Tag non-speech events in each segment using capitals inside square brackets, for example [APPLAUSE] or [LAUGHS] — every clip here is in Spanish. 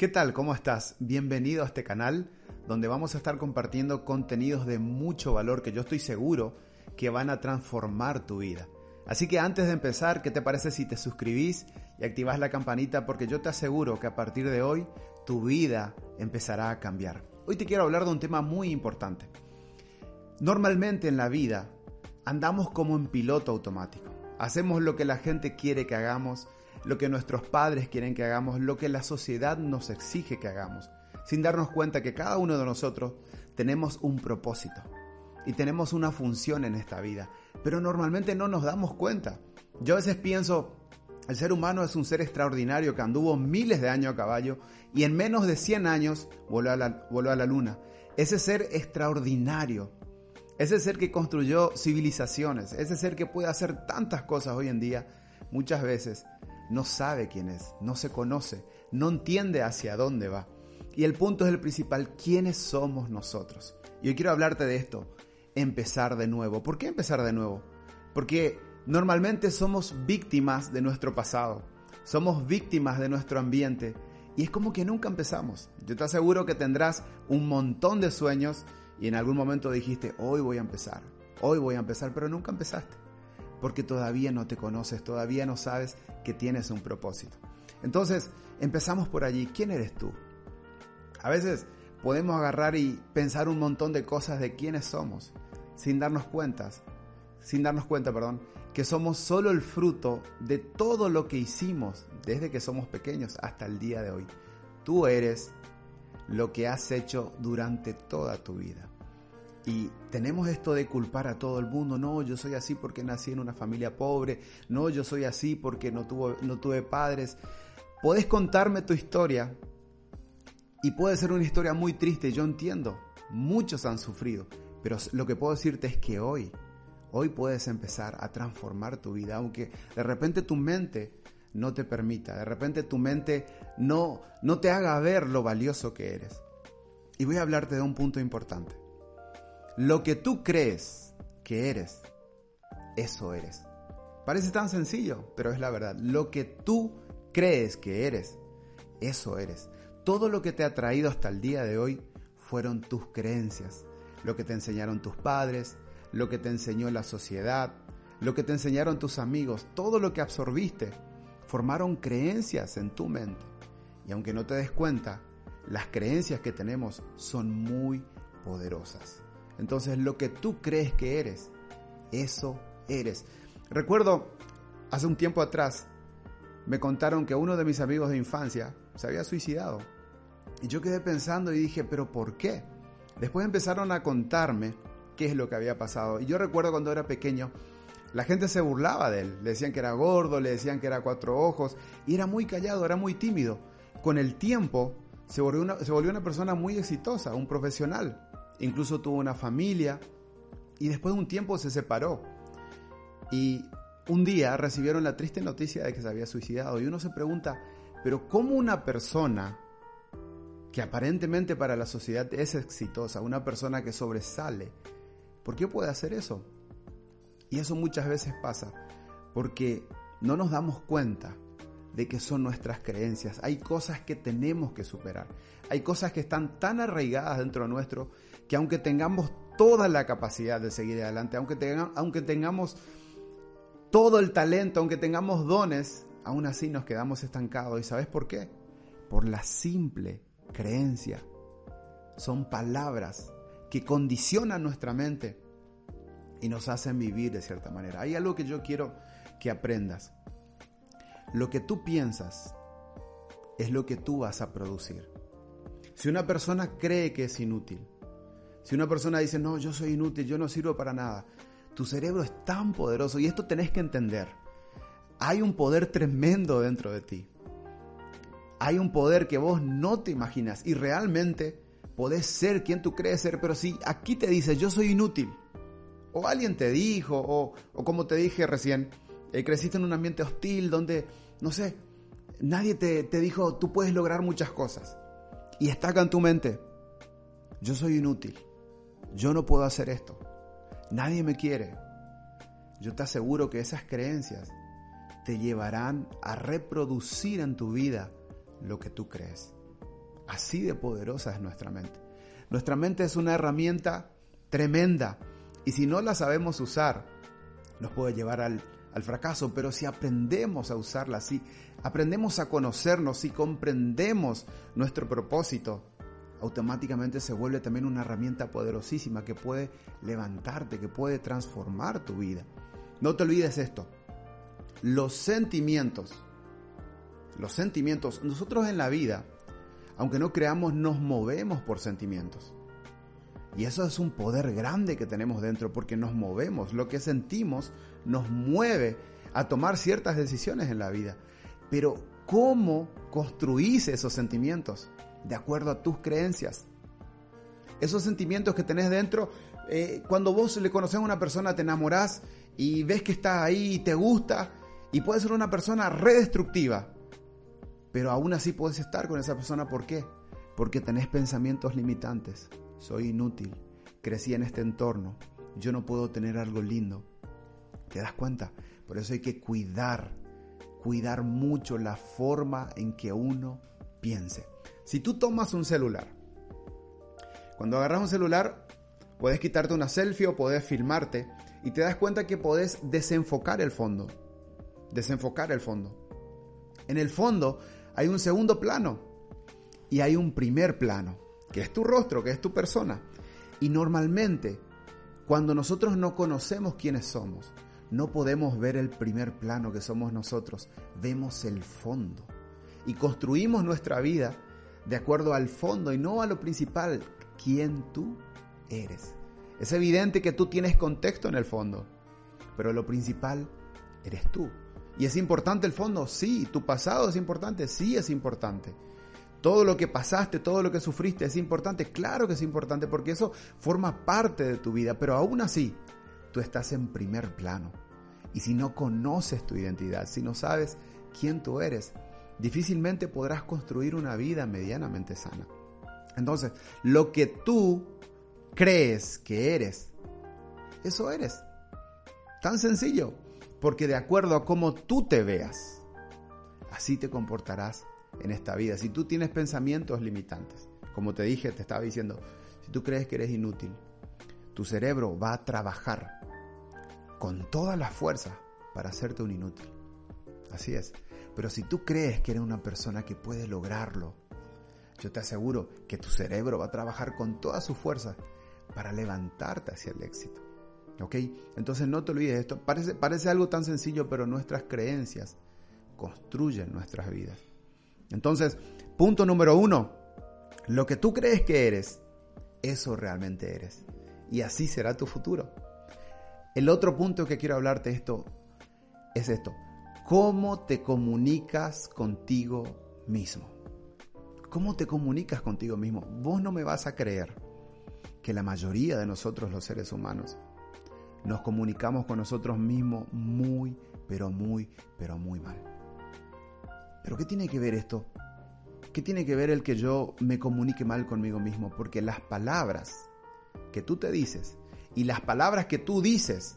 ¿Qué tal? ¿Cómo estás? Bienvenido a este canal donde vamos a estar compartiendo contenidos de mucho valor que yo estoy seguro que van a transformar tu vida. Así que antes de empezar, ¿qué te parece si te suscribís y activas la campanita? Porque yo te aseguro que a partir de hoy tu vida empezará a cambiar. Hoy te quiero hablar de un tema muy importante. Normalmente en la vida andamos como en piloto automático. Hacemos lo que la gente quiere que hagamos lo que nuestros padres quieren que hagamos, lo que la sociedad nos exige que hagamos, sin darnos cuenta que cada uno de nosotros tenemos un propósito y tenemos una función en esta vida, pero normalmente no nos damos cuenta. Yo a veces pienso, el ser humano es un ser extraordinario que anduvo miles de años a caballo y en menos de 100 años voló a la, voló a la luna. Ese ser extraordinario, ese ser que construyó civilizaciones, ese ser que puede hacer tantas cosas hoy en día, muchas veces no sabe quién es, no se conoce, no entiende hacia dónde va. Y el punto es el principal, ¿quiénes somos nosotros? Y hoy quiero hablarte de esto, empezar de nuevo. ¿Por qué empezar de nuevo? Porque normalmente somos víctimas de nuestro pasado, somos víctimas de nuestro ambiente y es como que nunca empezamos. Yo te aseguro que tendrás un montón de sueños y en algún momento dijiste, hoy voy a empezar, hoy voy a empezar, pero nunca empezaste porque todavía no te conoces, todavía no sabes que tienes un propósito. Entonces, empezamos por allí. ¿Quién eres tú? A veces podemos agarrar y pensar un montón de cosas de quiénes somos, sin darnos cuenta, sin darnos cuenta, perdón, que somos solo el fruto de todo lo que hicimos desde que somos pequeños hasta el día de hoy. Tú eres lo que has hecho durante toda tu vida. Y tenemos esto de culpar a todo el mundo, no, yo soy así porque nací en una familia pobre, no, yo soy así porque no, tuvo, no tuve padres. Puedes contarme tu historia y puede ser una historia muy triste, yo entiendo, muchos han sufrido, pero lo que puedo decirte es que hoy, hoy puedes empezar a transformar tu vida, aunque de repente tu mente no te permita, de repente tu mente no, no te haga ver lo valioso que eres. Y voy a hablarte de un punto importante. Lo que tú crees que eres, eso eres. Parece tan sencillo, pero es la verdad. Lo que tú crees que eres, eso eres. Todo lo que te ha traído hasta el día de hoy fueron tus creencias, lo que te enseñaron tus padres, lo que te enseñó la sociedad, lo que te enseñaron tus amigos, todo lo que absorbiste, formaron creencias en tu mente. Y aunque no te des cuenta, las creencias que tenemos son muy poderosas. Entonces lo que tú crees que eres, eso eres. Recuerdo, hace un tiempo atrás, me contaron que uno de mis amigos de infancia se había suicidado. Y yo quedé pensando y dije, pero ¿por qué? Después empezaron a contarme qué es lo que había pasado. Y yo recuerdo cuando era pequeño, la gente se burlaba de él. Le decían que era gordo, le decían que era cuatro ojos. Y era muy callado, era muy tímido. Con el tiempo se volvió una, se volvió una persona muy exitosa, un profesional incluso tuvo una familia y después de un tiempo se separó. Y un día recibieron la triste noticia de que se había suicidado y uno se pregunta, pero ¿cómo una persona que aparentemente para la sociedad es exitosa, una persona que sobresale, ¿por qué puede hacer eso? Y eso muchas veces pasa porque no nos damos cuenta de que son nuestras creencias. Hay cosas que tenemos que superar. Hay cosas que están tan arraigadas dentro de nuestro que aunque tengamos toda la capacidad de seguir adelante, aunque, tengamos todo el talento, aunque tengamos dones, aún así nos quedamos estancados. ¿Y sabes por qué? Por la simple creencia. Son palabras que condicionan nuestra mente y nos hacen vivir de cierta manera. Hay algo que yo quiero que aprendas. Lo que tú piensas es lo que tú vas a producir. Si una persona cree que es inútil, si una persona dice, no, yo soy inútil, yo no sirvo para nada, Tu cerebro es tan poderoso y esto tenés que entender. Hay un poder tremendo dentro de ti. Hay un poder que vos no te imaginas y realmente podés ser quien tú crees ser, pero si aquí te dices yo soy inútil, o alguien te dijo, o, como te dije recién, eh, creciste en un ambiente hostil donde, no sé, nadie te, te dijo tú puedes lograr muchas cosas y está acá en tu mente, yo soy inútil, yo no puedo hacer esto, nadie me quiere. Yo te aseguro que esas creencias te llevarán a reproducir en tu vida lo que tú crees. Así de poderosa es nuestra mente. Nuestra mente es una herramienta tremenda y si no la sabemos usar, nos puede llevar al, fracaso, pero si aprendemos a usarla, si aprendemos a conocernos, si comprendemos nuestro propósito, automáticamente se vuelve también una herramienta poderosísima que puede levantarte, que puede transformar tu vida. No te olvides esto, los sentimientos los sentimientos, nosotros en la vida, aunque no creamos, nos movemos por sentimientos. Y eso es un poder grande que tenemos dentro porque nos movemos. Lo que sentimos nos mueve a tomar ciertas decisiones en la vida. Pero ¿cómo construís esos sentimientos? De acuerdo a tus creencias. Esos sentimientos que tenés dentro, eh, cuando vos le conoces a una persona, te enamorás y ves que está ahí y te gusta, y puede ser una persona redestructiva. Pero aún así puedes estar con esa persona. ¿Por qué? Porque tenés pensamientos limitantes. Soy inútil. Crecí en este entorno. Yo no puedo tener algo lindo. ¿Te das cuenta? Por eso hay que cuidar, cuidar mucho la forma en que uno piense. Si tú tomas un celular, cuando agarras un celular, puedes quitarte una selfie o puedes filmarte y te das cuenta que puedes desenfocar el fondo. Desenfocar el fondo. En el fondo hay un segundo plano y hay un primer plano, que es tu rostro, que es tu persona. Y normalmente, cuando nosotros no conocemos quiénes somos, no podemos ver el primer plano que somos nosotros, vemos el fondo. Y construimos nuestra vida de acuerdo al fondo y no a lo principal, quién tú eres. Es evidente que tú tienes contexto en el fondo, pero lo principal eres tú. ¿Y es importante el fondo? Sí. ¿Tu pasado es importante? Sí, es importante. Todo lo que pasaste, todo lo que sufriste es importante. Claro que es importante porque eso forma parte de tu vida. Pero aún así, tú estás en primer plano. Y si no conoces tu identidad, si no sabes quién tú eres, difícilmente podrás construir una vida medianamente sana. Entonces, lo que tú crees que eres, eso eres. Tan sencillo porque de acuerdo a cómo tú te veas, así te comportarás en esta vida. Si tú tienes pensamientos limitantes, como te dije, te estaba diciendo, si tú crees que eres inútil, tu cerebro va a trabajar con toda la fuerza para hacerte un inútil. Así es. Pero si tú crees que eres una persona que puede lograrlo, yo te aseguro que tu cerebro va a trabajar con toda su fuerza para levantarte hacia el éxito. ¿Ok? Entonces no te olvides esto. Parece, parece algo tan sencillo, pero nuestras creencias construyen nuestras vidas. Entonces, punto número uno. Lo que tú crees que eres, eso realmente eres. Y así será tu futuro. El otro punto que quiero hablarte esto es esto. ¿Cómo te comunicas contigo mismo? ¿Cómo te comunicas contigo mismo? Vos no me vas a creer que la mayoría de nosotros los seres humanos nos comunicamos con nosotros mismos muy, pero muy, pero muy mal. ¿Pero qué tiene que ver esto? ¿Qué tiene que ver el que yo me comunique mal conmigo mismo? Porque las palabras que tú te dices y las palabras que tú dices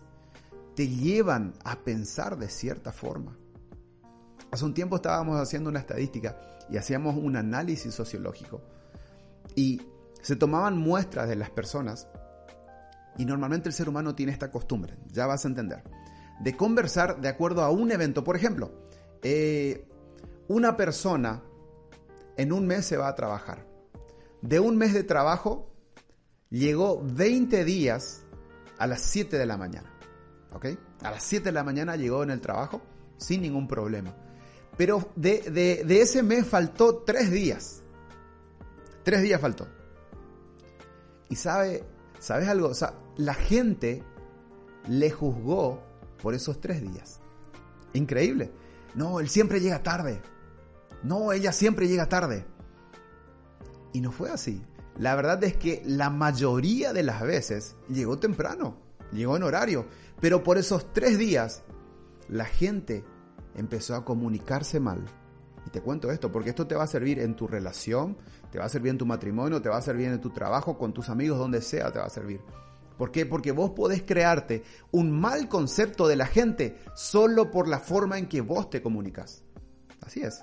te llevan a pensar de cierta forma. Hace un tiempo estábamos haciendo una estadística y hacíamos un análisis sociológico y se tomaban muestras de las personas y normalmente el ser humano tiene esta costumbre, ya vas a entender, de conversar de acuerdo a un evento. Por ejemplo, eh, una persona en un mes se va a trabajar. De un mes de trabajo, llegó 20 días a las 7 de la mañana. ¿Ok? A las 7 de la mañana llegó en el trabajo sin ningún problema. Pero de, de ese mes faltó 3 días. 3 días faltó. Y sabe, ¿sabes algo? O sea, la gente le juzgó por esos tres días. Increíble. No, él siempre llega tarde. No, ella siempre llega tarde. Y no fue así. La verdad es que la mayoría de las veces llegó temprano, llegó en horario. Pero por esos tres días, la gente empezó a comunicarse mal. Y te cuento esto, porque esto te va a servir en tu relación, te va a servir en tu matrimonio, te va a servir en tu trabajo, con tus amigos, donde sea te va a servir. ¿Por qué? Porque vos podés crearte un mal concepto de la gente solo por la forma en que vos te comunicas. Así es.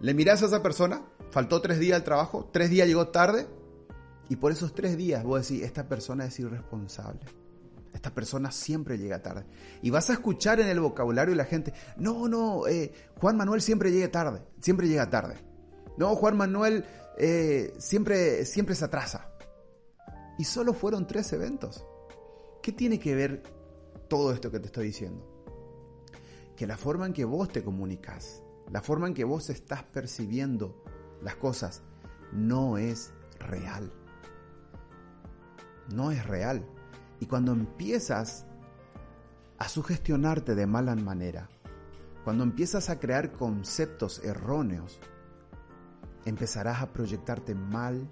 Le mirás a esa persona, faltó tres días al trabajo, tres días llegó tarde, y por esos tres días vos decís, esta persona es irresponsable. Esta persona siempre llega tarde. Y vas a escuchar en el vocabulario de la gente, no, no, eh, Juan Manuel siempre llega tarde, siempre llega tarde. No, Juan Manuel eh, siempre, siempre se atrasa. Y solo fueron tres eventos. ¿Qué tiene que ver todo esto que te estoy diciendo? Que la forma en que vos te comunicas, la forma en que vos estás percibiendo las cosas, no es real. No es real. Y cuando empiezas a sugestionarte de mala manera, cuando empiezas a crear conceptos erróneos, empezarás a proyectarte mal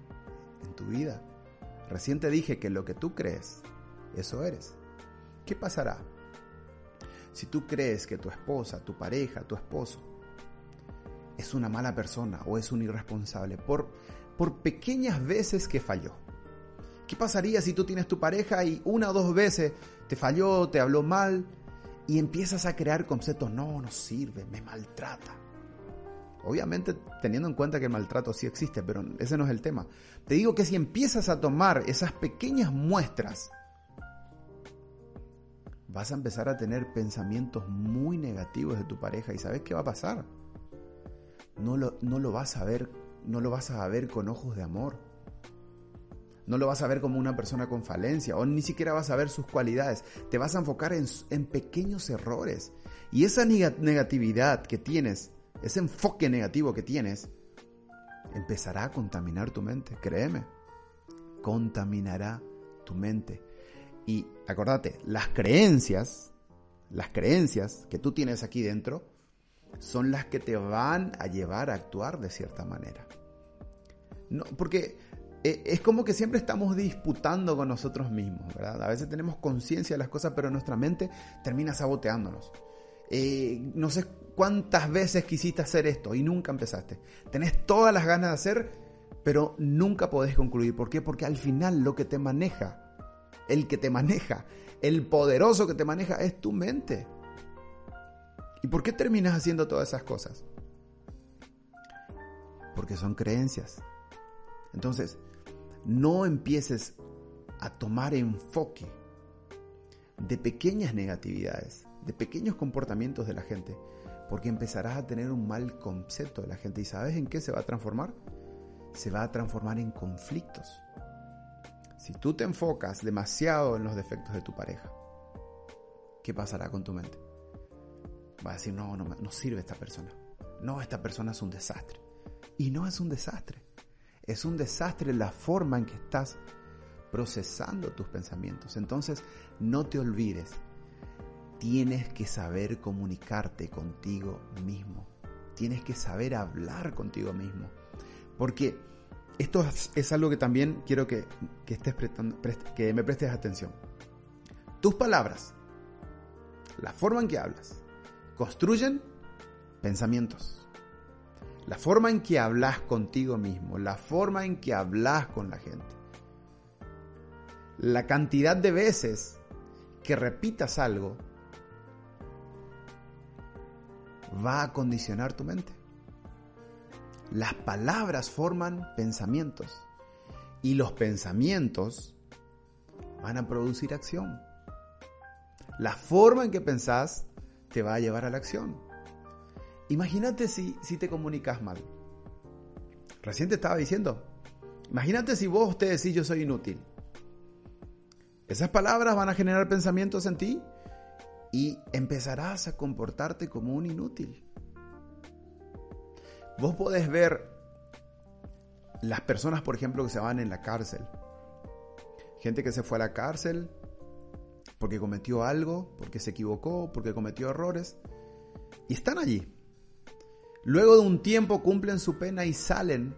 en tu vida. Recién te dije que lo que tú crees, eso eres. ¿Qué pasará? Si tú crees que tu esposa, tu pareja, tu esposo es una mala persona o es un irresponsable por, por pequeñas veces que falló. ¿Qué pasaría si tú tienes tu pareja y una o dos veces te falló, te habló mal y empiezas a crear conceptos, no, no sirve, me maltrata? Obviamente teniendo en cuenta que el maltrato sí existe, pero ese no es el tema. Te digo que si empiezas a tomar esas pequeñas muestras, vas a empezar a tener pensamientos muy negativos de tu pareja y ¿sabes qué va a pasar? No lo, no lo vas a ver, no lo vas a ver con ojos de amor. No lo vas a ver como una persona con falencia o ni siquiera vas a ver sus cualidades. Te vas a enfocar en, en pequeños errores. Y esa negatividad que tienes ese enfoque negativo que tienes, empezará a contaminar tu mente, créeme, contaminará tu mente. Y acordate, las creencias, las creencias que tú tienes aquí dentro, son las que te van a llevar a actuar de cierta manera. No, porque es como que siempre estamos disputando con nosotros mismos, ¿verdad? A veces tenemos conciencia de las cosas, pero nuestra mente termina saboteándonos. Eh, no sé cuántas veces quisiste hacer esto y nunca empezaste. Tenés todas las ganas de hacer, pero nunca podés concluir. ¿Por qué? Porque al final lo que te maneja, el que te maneja, el poderoso que te maneja es tu mente. ¿Y por qué terminas haciendo todas esas cosas? Porque son creencias. Entonces, no empieces a tomar enfoque de pequeñas negatividades de pequeños comportamientos de la gente, porque empezarás a tener un mal concepto de la gente. ¿Y sabes en qué se va a transformar? Se va a transformar en conflictos. Si tú te enfocas demasiado en los defectos de tu pareja, ¿qué pasará con tu mente? Va a decir, no, no, no sirve esta persona. No, esta persona es un desastre. Y no es un desastre. Es un desastre la forma en que estás procesando tus pensamientos. Entonces, no te olvides tienes que saber comunicarte contigo mismo. Tienes que saber hablar contigo mismo. Porque esto es, algo que también quiero que, que me prestes atención. Tus palabras, la forma en que hablas, construyen pensamientos. La forma en que hablas contigo mismo, la forma en que hablas con la gente. La cantidad de veces que repitas algo va a condicionar tu mente. Las palabras forman pensamientos y los pensamientos van a producir acción. La forma en que pensás te va a llevar a la acción. Imagínate si, si te comunicas mal. Recién te estaba diciendo. Imagínate si vos te decís yo soy inútil. Esas palabras van a generar pensamientos en ti y empezarás a comportarte como un inútil. Vos podés ver las personas, por ejemplo, que se van en la cárcel. Gente que se fue a la cárcel porque cometió algo, porque se equivocó, porque cometió errores, y están allí. Luego de un tiempo cumplen su pena y salen.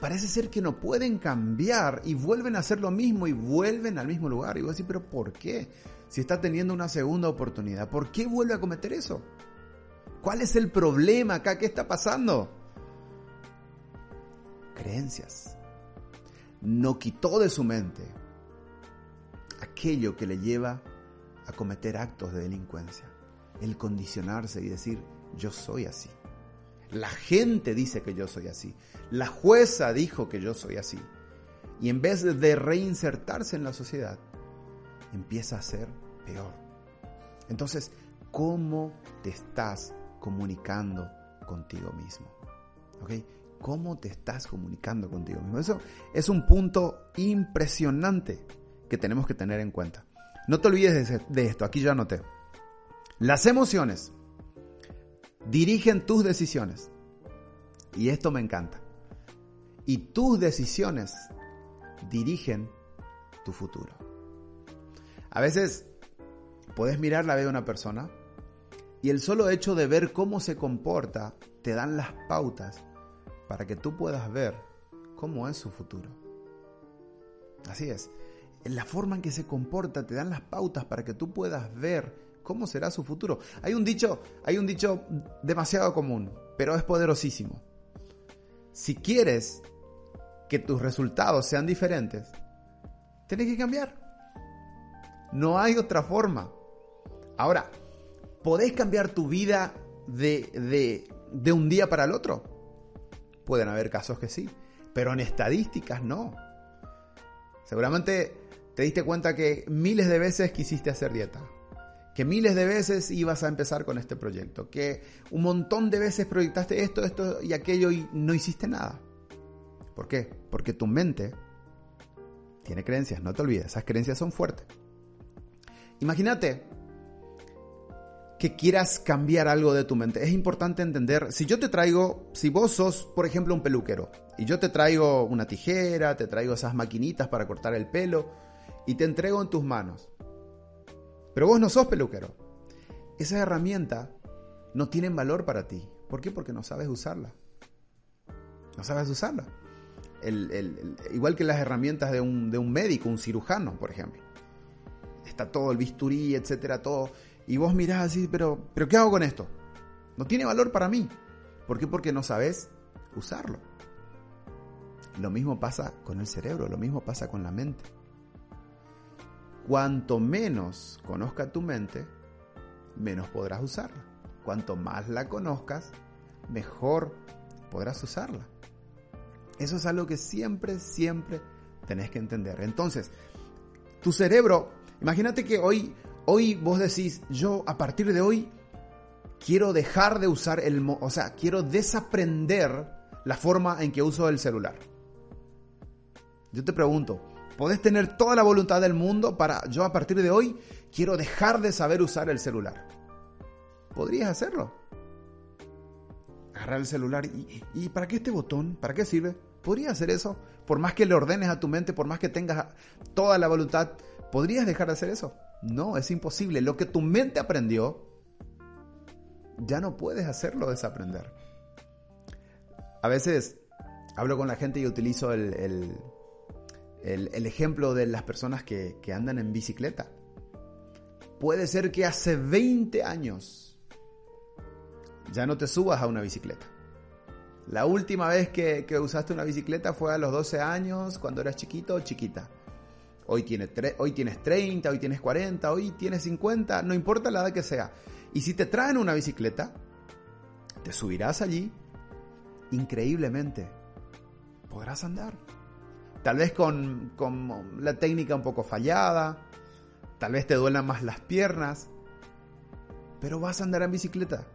Parece ser que no pueden cambiar y vuelven a hacer lo mismo y vuelven al mismo lugar. Y vos decís, pero ¿por qué? Si está teniendo una segunda oportunidad, ¿por qué vuelve a cometer eso? ¿Cuál es el problema acá? ¿Qué está pasando? Creencias. No quitó de su mente aquello que le lleva a cometer actos de delincuencia. El condicionarse y decir, yo soy así. La gente dice que yo soy así. La jueza dijo que yo soy así. Y en vez de reinsertarse en la sociedad, empieza a ser peor. Entonces, ¿cómo te estás comunicando contigo mismo? ¿Ok? ¿Cómo te estás comunicando contigo mismo? Eso es un punto impresionante que tenemos que tener en cuenta. No te olvides de esto, aquí ya anoté. Las emociones dirigen tus decisiones. Y esto me encanta. Y tus decisiones dirigen tu futuro. A veces puedes mirar la vida de una persona y el solo hecho de ver cómo se comporta te dan las pautas para que tú puedas ver cómo es su futuro. Así es. En la forma en que se comporta te dan las pautas para que tú puedas ver cómo será su futuro. Hay un dicho, hay un dicho demasiado común, pero es poderosísimo. Si quieres que tus resultados sean diferentes, tienes que cambiar. No hay otra forma. Ahora, ¿podés cambiar tu vida de, de, de un día para el otro? Pueden haber casos que sí, pero en estadísticas no. Seguramente te diste cuenta que miles de veces quisiste hacer dieta, que miles de veces ibas a empezar con este proyecto, que un montón de veces proyectaste esto, esto y aquello y no hiciste nada. ¿Por qué? Porque tu mente tiene creencias, no te olvides, esas creencias son fuertes. Imagínate que quieras cambiar algo de tu mente. Es importante entender, si yo te traigo, si vos sos, por ejemplo, un peluquero, y yo te traigo una tijera, te traigo esas maquinitas para cortar el pelo, y te entrego en tus manos, pero vos no sos peluquero. Esas herramientas no tienen valor para ti. ¿Por qué? Porque no sabes usarla. No sabes usarla. igual que las herramientas de un, de un médico, un cirujano, por ejemplo. Está todo el bisturí, etcétera, todo. Y vos mirás así, pero, pero ¿qué hago con esto? No tiene valor para mí. ¿Por qué? Porque no sabes usarlo. Lo mismo pasa con el cerebro, lo mismo pasa con la mente. Cuanto menos conozca tu mente, menos podrás usarla. Cuanto más la conozcas, mejor podrás usarla. Eso es algo que siempre, siempre tenés que entender. Entonces, tu cerebro, imagínate que hoy, hoy vos decís, yo a partir de hoy quiero dejar de usar el, o sea, quiero desaprender la forma en que uso el celular. Yo te pregunto, Podés tener toda la voluntad del mundo para yo a partir de hoy quiero dejar de saber usar el celular. Podrías hacerlo. Agarrar el celular y, y ¿para qué este botón? ¿Para qué sirve? ¿Podrías hacer eso? Por más que le ordenes a tu mente, por más que tengas toda la voluntad, ¿podrías dejar de hacer eso? No, es imposible. Lo que tu mente aprendió, ya no puedes hacerlo desaprender. A veces hablo con la gente y utilizo el, el, ejemplo de las personas que, andan en bicicleta. Puede ser que hace 20 años ya no te subas a una bicicleta. La última vez que, usaste una bicicleta fue a los 12 años, cuando eras chiquito o chiquita. Hoy, hoy tienes 30, hoy tienes 40, hoy tienes 50, no importa la edad que sea. Y si te traen una bicicleta, te subirás allí, increíblemente, podrás andar. Tal vez con, la técnica un poco fallada, tal vez te duelan más las piernas, pero vas a andar en bicicleta.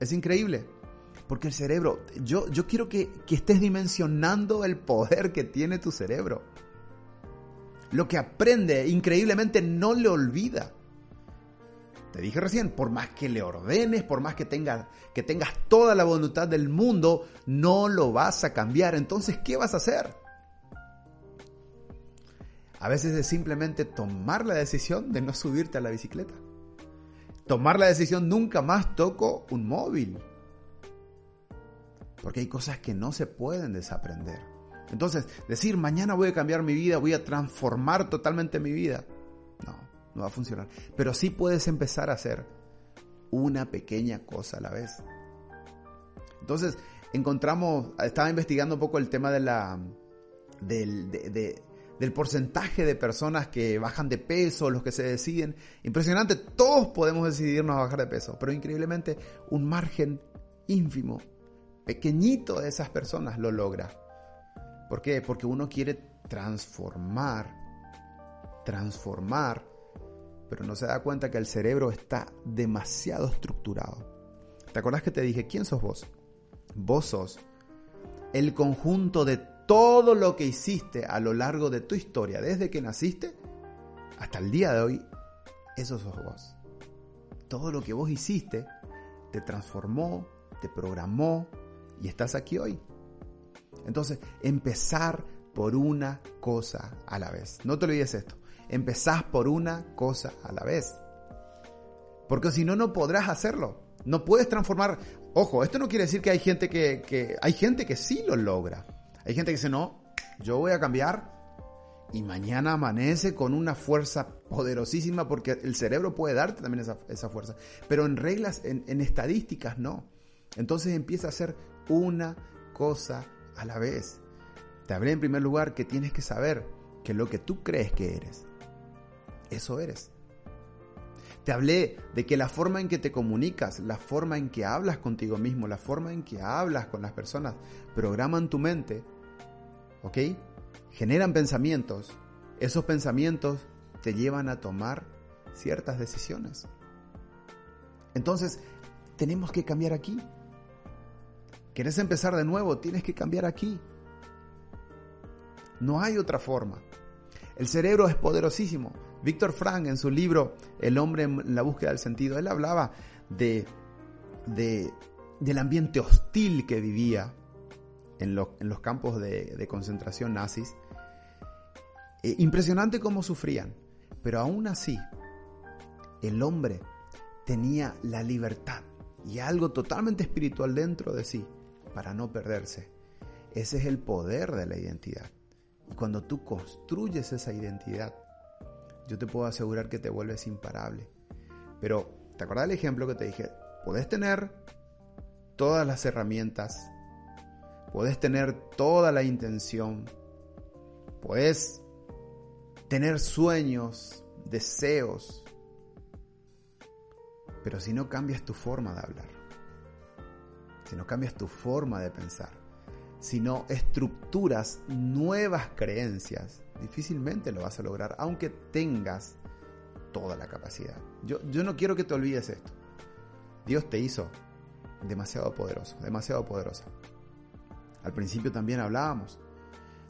Es increíble. Porque el cerebro, yo, yo quiero que, que estés dimensionando el poder que tiene tu cerebro. Lo que aprende, increíblemente, no le olvida. Te dije recién, por más que le ordenes, por más que tengas, que tengas toda la voluntad del mundo, no lo vas a cambiar. Entonces, ¿qué vas a hacer? A veces es simplemente tomar la decisión de no subirte a la bicicleta. Tomar la decisión nunca más toco un móvil. Porque hay cosas que no se pueden desaprender. Entonces, decir mañana voy a cambiar mi vida, voy a transformar totalmente mi vida. No, no va a funcionar. Pero sí puedes empezar a hacer una pequeña cosa a la vez. Entonces, encontramos, estaba investigando un poco el tema de la, del, del porcentaje de personas que bajan de peso, los que se deciden. Impresionante, todos podemos decidirnos a bajar de peso, pero increíblemente un margen ínfimo, pequeñito de esas personas lo logra. ¿Por qué? Porque uno quiere transformar, transformar, pero no se da cuenta que el cerebro está demasiado estructurado. ¿Te acuerdas que te dije, ¿quién sos vos? Vos sos el conjunto de todo lo que hiciste a lo largo de tu historia, desde que naciste hasta el día de hoy, eso sos vos. Todo lo que vos hiciste te transformó, te programó y estás aquí hoy. Entonces, empezar por una cosa a la vez. No te olvides esto. Empezás por una cosa a la vez. Porque si no, no podrás hacerlo. No puedes transformar. Ojo, esto no quiere decir que hay gente que, que hay gente que sí lo logra. Hay gente que dice, no, yo voy a cambiar y mañana amanece con una fuerza poderosísima porque el cerebro puede darte también esa, fuerza. Pero en reglas, en, en, estadísticas, no. Entonces empieza a hacer una cosa a la vez. Te hablé en primer lugar que tienes que saber que lo que tú crees que eres, eso eres. Te hablé de que la forma en que te comunicas, la forma en que hablas contigo mismo, la forma en que hablas con las personas, programan tu mente ¿ok? Generan pensamientos. Esos pensamientos te llevan a tomar ciertas decisiones. Entonces, tenemos que cambiar aquí. ¿Quieres empezar de nuevo? Tienes que cambiar aquí. No hay otra forma. El cerebro es poderosísimo. Víctor Frank en su libro El hombre en la búsqueda del sentido, él hablaba de, de, del ambiente hostil que vivía en, los campos de, concentración nazis. Eh, impresionante cómo sufrían, pero aún así el hombre tenía la libertad y algo totalmente espiritual dentro de sí para no perderse. Ese es el poder de la identidad. Y cuando tú construyes esa identidad, yo te puedo asegurar que te vuelves imparable. Pero, ¿te acuerdas del ejemplo que te dije? Puedes tener todas las herramientas Puedes tener toda la intención. Puedes tener sueños, deseos. Pero si no cambias tu forma de hablar, si no cambias tu forma de pensar, si no estructuras nuevas creencias, difícilmente lo vas a lograr, aunque tengas toda la capacidad. Yo, yo no quiero que te olvides esto. Dios te hizo demasiado poderoso, demasiado poderosa. Al principio también hablábamos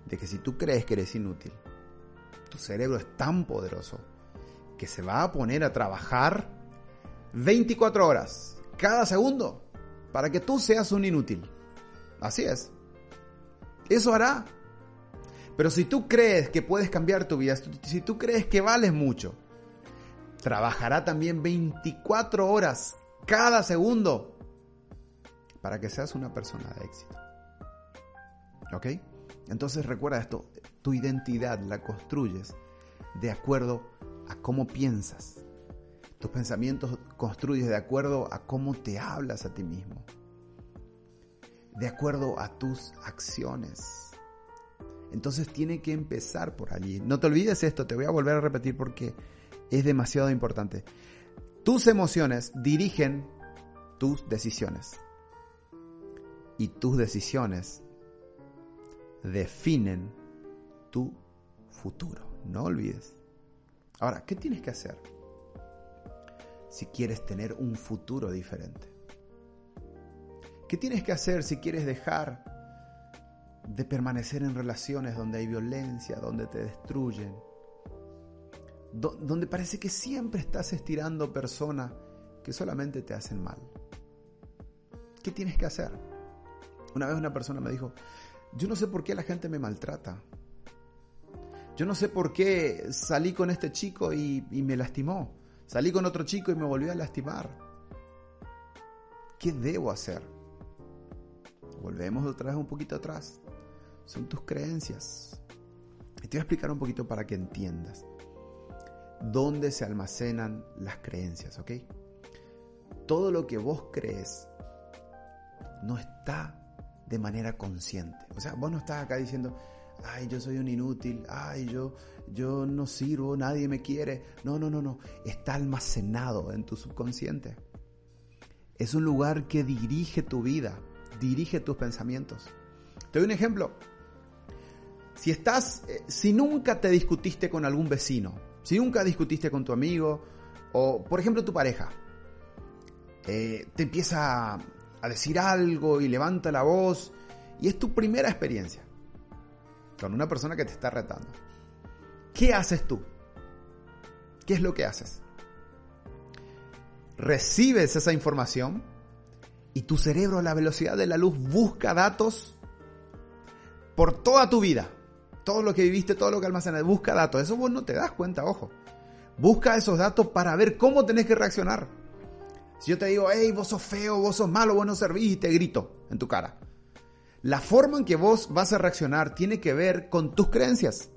de que si tú crees que eres inútil, tu cerebro es tan poderoso que se va a poner a trabajar 24 horas cada segundo para que tú seas un inútil. Así es. Eso hará. Pero si tú crees que puedes cambiar tu vida, si tú crees que vales mucho, trabajará también 24 horas cada segundo para que seas una persona de éxito. ¿Ok? Entonces recuerda esto, tu identidad la construyes de acuerdo a cómo piensas. Tus pensamientos construyes de acuerdo a cómo te hablas a ti mismo. De acuerdo a tus acciones. Entonces tiene que empezar por allí. No te olvides esto, te voy a volver a repetir porque es demasiado importante. Tus emociones dirigen tus decisiones. Y tus decisiones definen tu futuro. No olvides. Ahora, ¿qué tienes que hacer si quieres tener un futuro diferente? ¿Qué tienes que hacer si quieres dejar de permanecer en relaciones donde hay violencia, donde te destruyen, donde parece que siempre estás estirando personas que solamente te hacen mal? ¿Qué tienes que hacer? Una vez una persona me dijo, yo no sé por qué la gente me maltrata. Yo no sé por qué salí con este chico y, me lastimó. Salí con otro chico y me volvió a lastimar. ¿Qué debo hacer? Volvemos otra vez un poquito atrás. Son tus creencias. Y te voy a explicar un poquito para que entiendas dónde se almacenan las creencias, ¿ok? Todo lo que vos crees no está de manera consciente. O sea, vos no estás acá diciendo, ay, yo soy un inútil, ay, yo, yo no sirvo, nadie me quiere. No, no, no, no. Está almacenado en tu subconsciente. Es un lugar que dirige tu vida, dirige tus pensamientos. Te doy un ejemplo. Si estás, eh, si nunca te discutiste con algún vecino, si nunca discutiste con tu amigo, o por ejemplo tu pareja, eh, te empieza a decir algo y levanta la voz, y es tu primera experiencia con una persona que te está retando. ¿Qué haces tú? ¿Qué es lo que haces? Recibes esa información y tu cerebro a la velocidad de la luz busca datos por toda tu vida todo lo que viviste, todo lo que almacenas, busca datos. Eso vos no te das cuenta, ojo. Busca esos datos para ver cómo tenés que reaccionar. Si yo te digo, hey, vos sos feo, vos sos malo, vos no servís, y te grito en tu cara. La forma en que vos vas a reaccionar tiene que ver con tus creencias,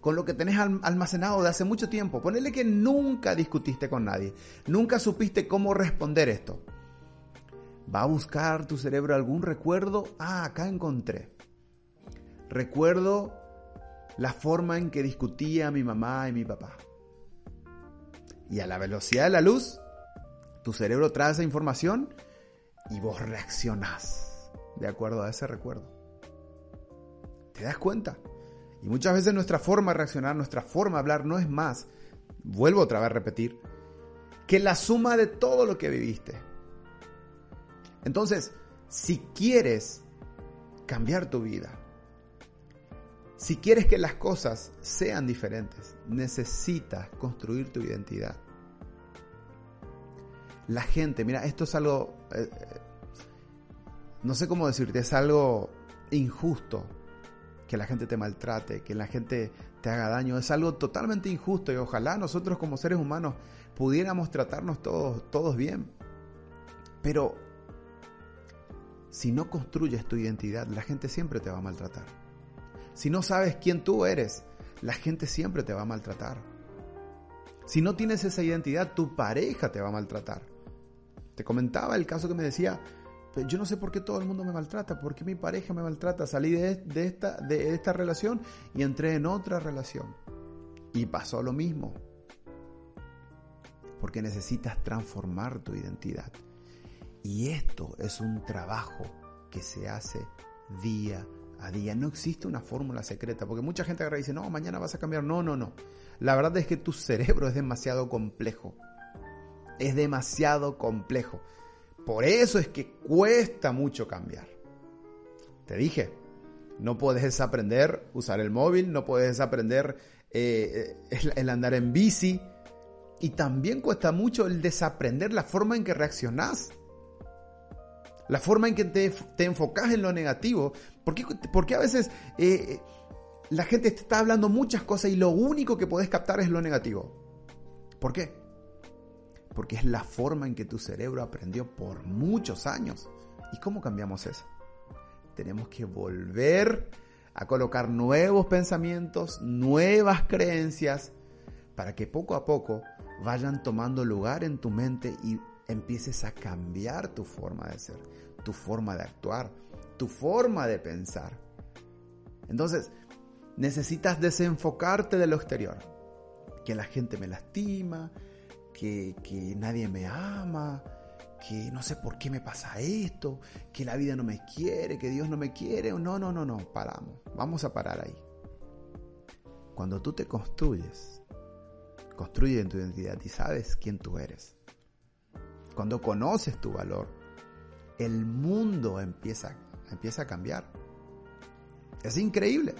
con lo que tenés almacenado de hace mucho tiempo. Ponele que nunca discutiste con nadie, nunca supiste cómo responder esto. Va a buscar tu cerebro algún recuerdo. Ah, acá encontré. Recuerdo la forma en que discutía mi mamá y mi papá. Y a la velocidad de la luz, tu cerebro trae esa información y vos reaccionás de acuerdo a ese recuerdo. ¿Te das cuenta? Y muchas veces nuestra forma de reaccionar, nuestra forma de hablar no es más, vuelvo otra vez a repetir, que la suma de todo lo que viviste. Entonces, si quieres cambiar tu vida, si quieres que las cosas sean diferentes, necesitas construir tu identidad. La gente, mira, esto es algo, eh, eh, no sé cómo decirte, es algo injusto que la gente te maltrate, que la gente te haga daño, es algo totalmente injusto y ojalá nosotros como seres humanos pudiéramos tratarnos todos, todos bien. Pero si no construyes tu identidad, la gente siempre te va a maltratar. Si no sabes quién tú eres, la gente siempre te va a maltratar. Si no tienes esa identidad, tu pareja te va a maltratar. Te comentaba el caso que me decía, yo no sé por qué todo el mundo me maltrata, por qué mi pareja me maltrata. Salí de, esta, de esta relación y entré en otra relación. Y pasó lo mismo. Porque necesitas transformar tu identidad. Y esto es un trabajo que se hace día a a día. No existe una fórmula secreta, porque mucha gente agarra y dice, no, mañana vas a cambiar. No, no, no. La verdad es que tu cerebro es demasiado complejo. Es demasiado complejo. Por eso es que cuesta mucho cambiar. Te dije, no puedes aprender usar el móvil, no puedes aprender eh, el andar en bici. Y también cuesta mucho el desaprender la forma en que reaccionás la forma en que te, enfocas en lo negativo. Porque, porque a veces eh, la gente está hablando muchas cosas y lo único que podés captar es lo negativo. ¿Por qué? Porque es la forma en que tu cerebro aprendió por muchos años. ¿Y cómo cambiamos eso? Tenemos que volver a colocar nuevos pensamientos, nuevas creencias, para que poco a poco vayan tomando lugar en tu mente y empieces a cambiar tu forma de ser, tu forma de actuar, tu forma de pensar. Entonces, necesitas desenfocarte de lo exterior. Que la gente me lastima, que, que nadie me ama, que no sé por qué me pasa esto, que la vida no me quiere, que Dios no me quiere. No, no, no, no, paramos. Vamos a parar ahí. Cuando tú te construyes, construyes tu identidad y sabes quién tú eres cuando conoces tu valor, el mundo empieza, empieza a cambiar. Es increíble.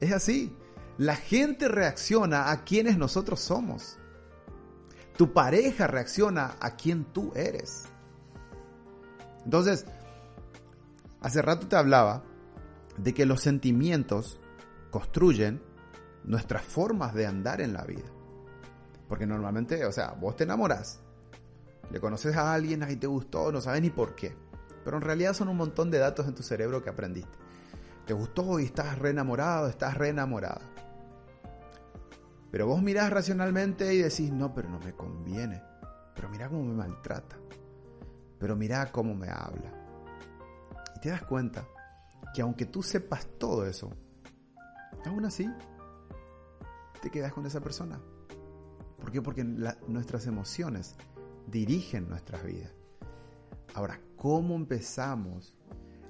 Es así. La gente reacciona a quienes nosotros somos. Tu pareja reacciona a quien tú eres. Entonces, hace rato te hablaba de que los sentimientos construyen nuestras formas de andar en la vida. Porque normalmente, o sea, vos te enamorás, le conoces a alguien, ahí te gustó, no sabes ni por qué. Pero en realidad son un montón de datos en tu cerebro que aprendiste. Te gustó y estás re enamorado, estás re enamorada. Pero vos mirás racionalmente y decís, no, pero no me conviene. Pero mira cómo me maltrata. Pero mira cómo me habla. Y te das cuenta que aunque tú sepas todo eso, aún así te quedas con esa persona. ¿Por qué? Porque nuestras emociones dirigen nuestras vidas. Ahora, ¿cómo empezamos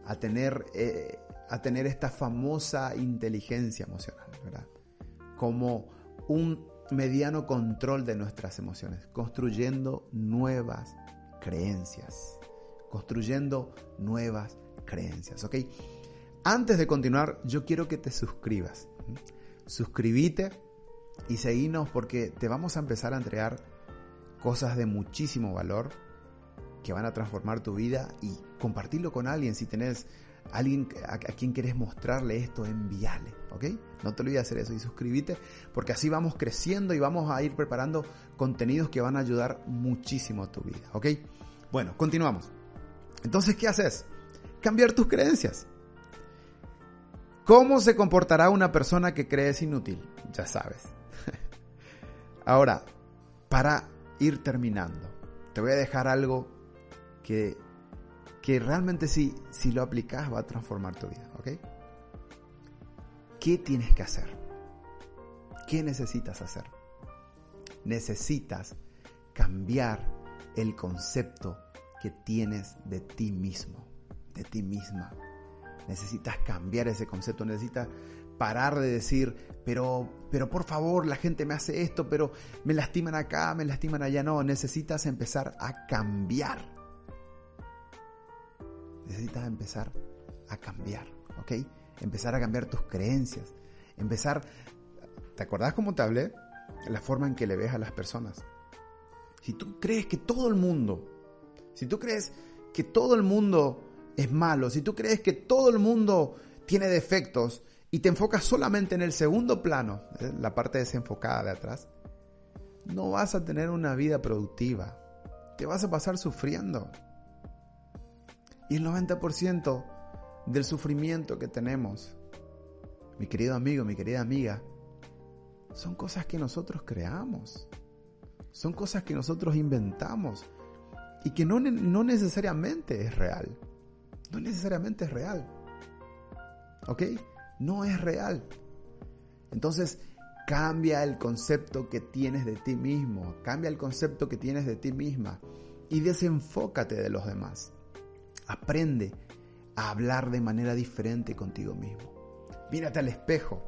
a tener, eh, a tener esta famosa inteligencia emocional? ¿verdad? Como un mediano control de nuestras emociones, construyendo nuevas creencias, construyendo nuevas creencias, ¿ok? Antes de continuar, yo quiero que te suscribas. Suscríbete y seguinos porque te vamos a empezar a entregar cosas de muchísimo valor que van a transformar tu vida y compartirlo con alguien. Si tenés alguien a, quien querés mostrarle esto, envíale, ¿ok? No te olvides hacer eso y suscríbete porque así vamos creciendo y vamos a ir preparando contenidos que van a ayudar muchísimo a tu vida, ¿ok? Bueno, continuamos. Entonces, ¿qué haces? Cambiar tus creencias. ¿Cómo se comportará una persona que crees inútil? Ya sabes. [LAUGHS] Ahora, para ir terminando, te voy a dejar algo que, que realmente si, si lo aplicas va a transformar tu vida, ¿ok? ¿Qué tienes que hacer? ¿Qué necesitas hacer? Necesitas cambiar el concepto que tienes de ti mismo, de ti misma. Necesitas cambiar ese concepto, necesitas parar de decir, pero, pero por favor, la gente me hace esto, pero me lastiman acá, me lastiman allá. No, necesitas empezar a cambiar. Necesitas empezar a cambiar, ¿ok? Empezar a cambiar tus creencias. Empezar, ¿te acordás cómo te hablé? La forma en que le ves a las personas. Si tú crees que todo el mundo, si tú crees que todo el mundo es malo, si tú crees que todo el mundo tiene defectos, y te enfocas solamente en el segundo plano, eh, la parte desenfocada de atrás, no vas a tener una vida productiva. Te vas a pasar sufriendo. Y el 90% del sufrimiento que tenemos, mi querido amigo, mi querida amiga, son cosas que nosotros creamos. Son cosas que nosotros inventamos. Y que no, no necesariamente es real. No necesariamente es real. ¿Ok? no es real. Entonces, cambia el concepto que tienes de ti mismo, cambia el concepto que tienes de ti misma y desenfócate de los demás. Aprende a hablar de manera diferente contigo mismo. Mírate al espejo.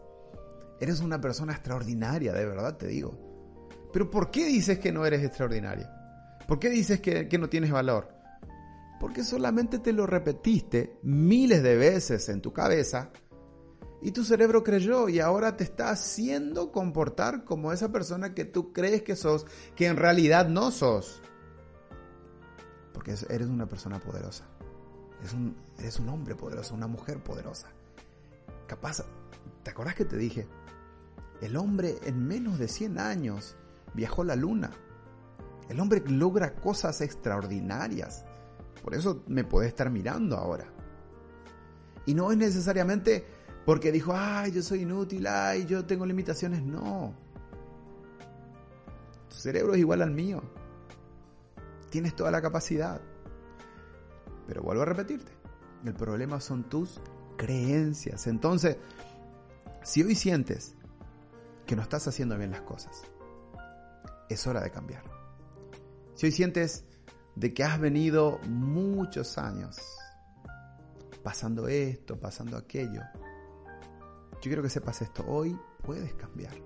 Eres una persona extraordinaria, de verdad te digo. Pero ¿por qué dices que no eres extraordinaria? ¿Por qué dices que, no tienes valor? Porque solamente te lo repetiste miles de veces en tu cabeza y tu cerebro creyó y ahora te está haciendo comportar como esa persona que tú crees que sos, que en realidad no sos. Porque eres una persona poderosa. Eres un, un hombre poderoso, una mujer poderosa. Capaz, ¿te acordás que te dije? El hombre en menos de 100 años viajó la luna. El hombre logra cosas extraordinarias. Por eso me puede estar mirando ahora. Y no es necesariamente porque dijo, ay, yo soy inútil, ay, yo tengo limitaciones. No. Tu cerebro es igual al mío. Tienes toda la capacidad. Pero vuelvo a repetirte, el problema son tus creencias. Entonces, si hoy sientes que no estás haciendo bien las cosas, es hora de cambiar. Si hoy sientes de que has venido muchos años pasando esto, pasando aquello, yo quiero que sepas esto, hoy puedes cambiar,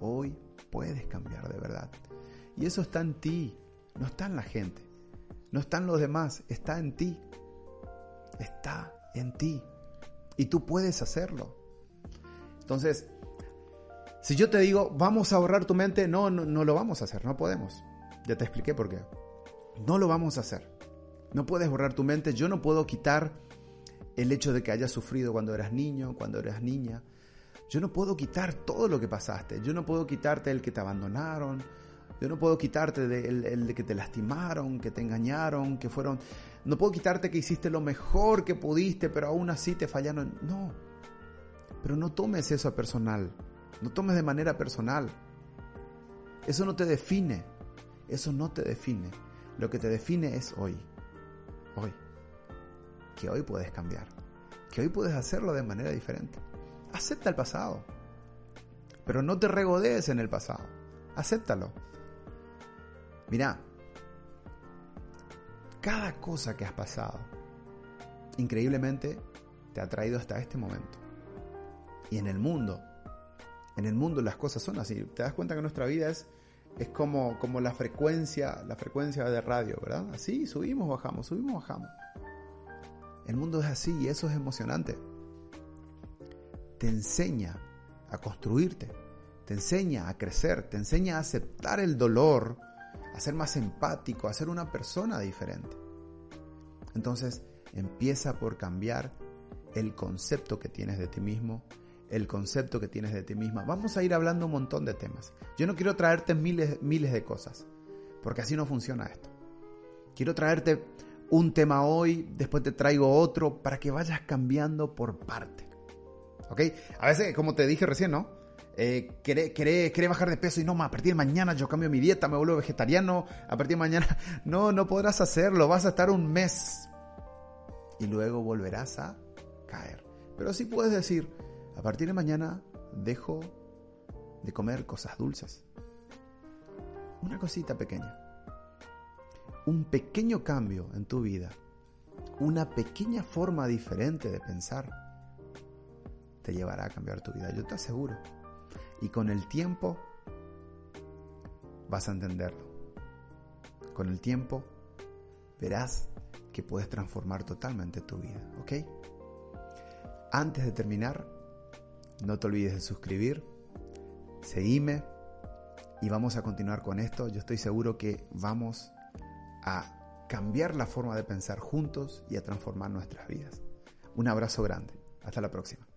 hoy puedes cambiar de verdad. Y eso está en ti, no está en la gente, no está en los demás, está en ti, está en ti. Y tú puedes hacerlo. Entonces, si yo te digo, vamos a ahorrar tu mente, no, no, no lo vamos a hacer, no podemos. Ya te expliqué por qué. No lo vamos a hacer. No puedes borrar tu mente, yo no puedo quitar el hecho de que hayas sufrido cuando eras niño, cuando eras niña. Yo no puedo quitar todo lo que pasaste. Yo no puedo quitarte el que te abandonaron. Yo no puedo quitarte el, de que te lastimaron, que te engañaron, que fueron... No puedo quitarte que hiciste lo mejor que pudiste, pero aún así te fallaron. No. Pero no tomes eso a personal. No tomes de manera personal. Eso no te define. Eso no te define. Lo que te define es hoy. Hoy. Que hoy puedes cambiar. Que hoy puedes hacerlo de manera diferente. Acepta el pasado. Pero no te regodees en el pasado. Acéptalo. Mira, cada cosa que has pasado, increíblemente, te ha traído hasta este momento. Y en el mundo, en el mundo las cosas son así. Te das cuenta que nuestra vida es, es como, como la frecuencia, la frecuencia de radio, ¿verdad? Así, subimos, bajamos, subimos, bajamos. El mundo es así y eso es emocionante te enseña a construirte, te enseña a crecer, te enseña a aceptar el dolor, a ser más empático, a ser una persona diferente. Entonces empieza por cambiar el concepto que tienes de ti mismo, el concepto que tienes de ti misma. Vamos a ir hablando un montón de temas. Yo no quiero traerte miles, miles de cosas, porque así no funciona esto. Quiero traerte un tema hoy, después te traigo otro, para que vayas cambiando por parte. ¿ok? A veces, como te dije recién, ¿no? Eh, quiere, bajar de peso y no, a partir de mañana yo cambio mi dieta, me vuelvo vegetariano, a partir de mañana, [LAUGHS] no, no podrás hacerlo, vas a estar un mes y luego volverás a caer. Pero sí puedes decir, a partir de mañana dejo de comer cosas dulces. Una cosita pequeña. Un pequeño cambio en tu vida. Una pequeña forma diferente de pensar te llevará a cambiar tu vida, yo te aseguro. Y con el tiempo vas a entenderlo. Con el tiempo verás que puedes transformar totalmente tu vida, ¿ok? Antes de terminar, no te olvides de suscribir, seguime y vamos a continuar con esto. Yo estoy seguro que vamos a cambiar la forma de pensar juntos y a transformar nuestras vidas. Un abrazo grande. Hasta la próxima.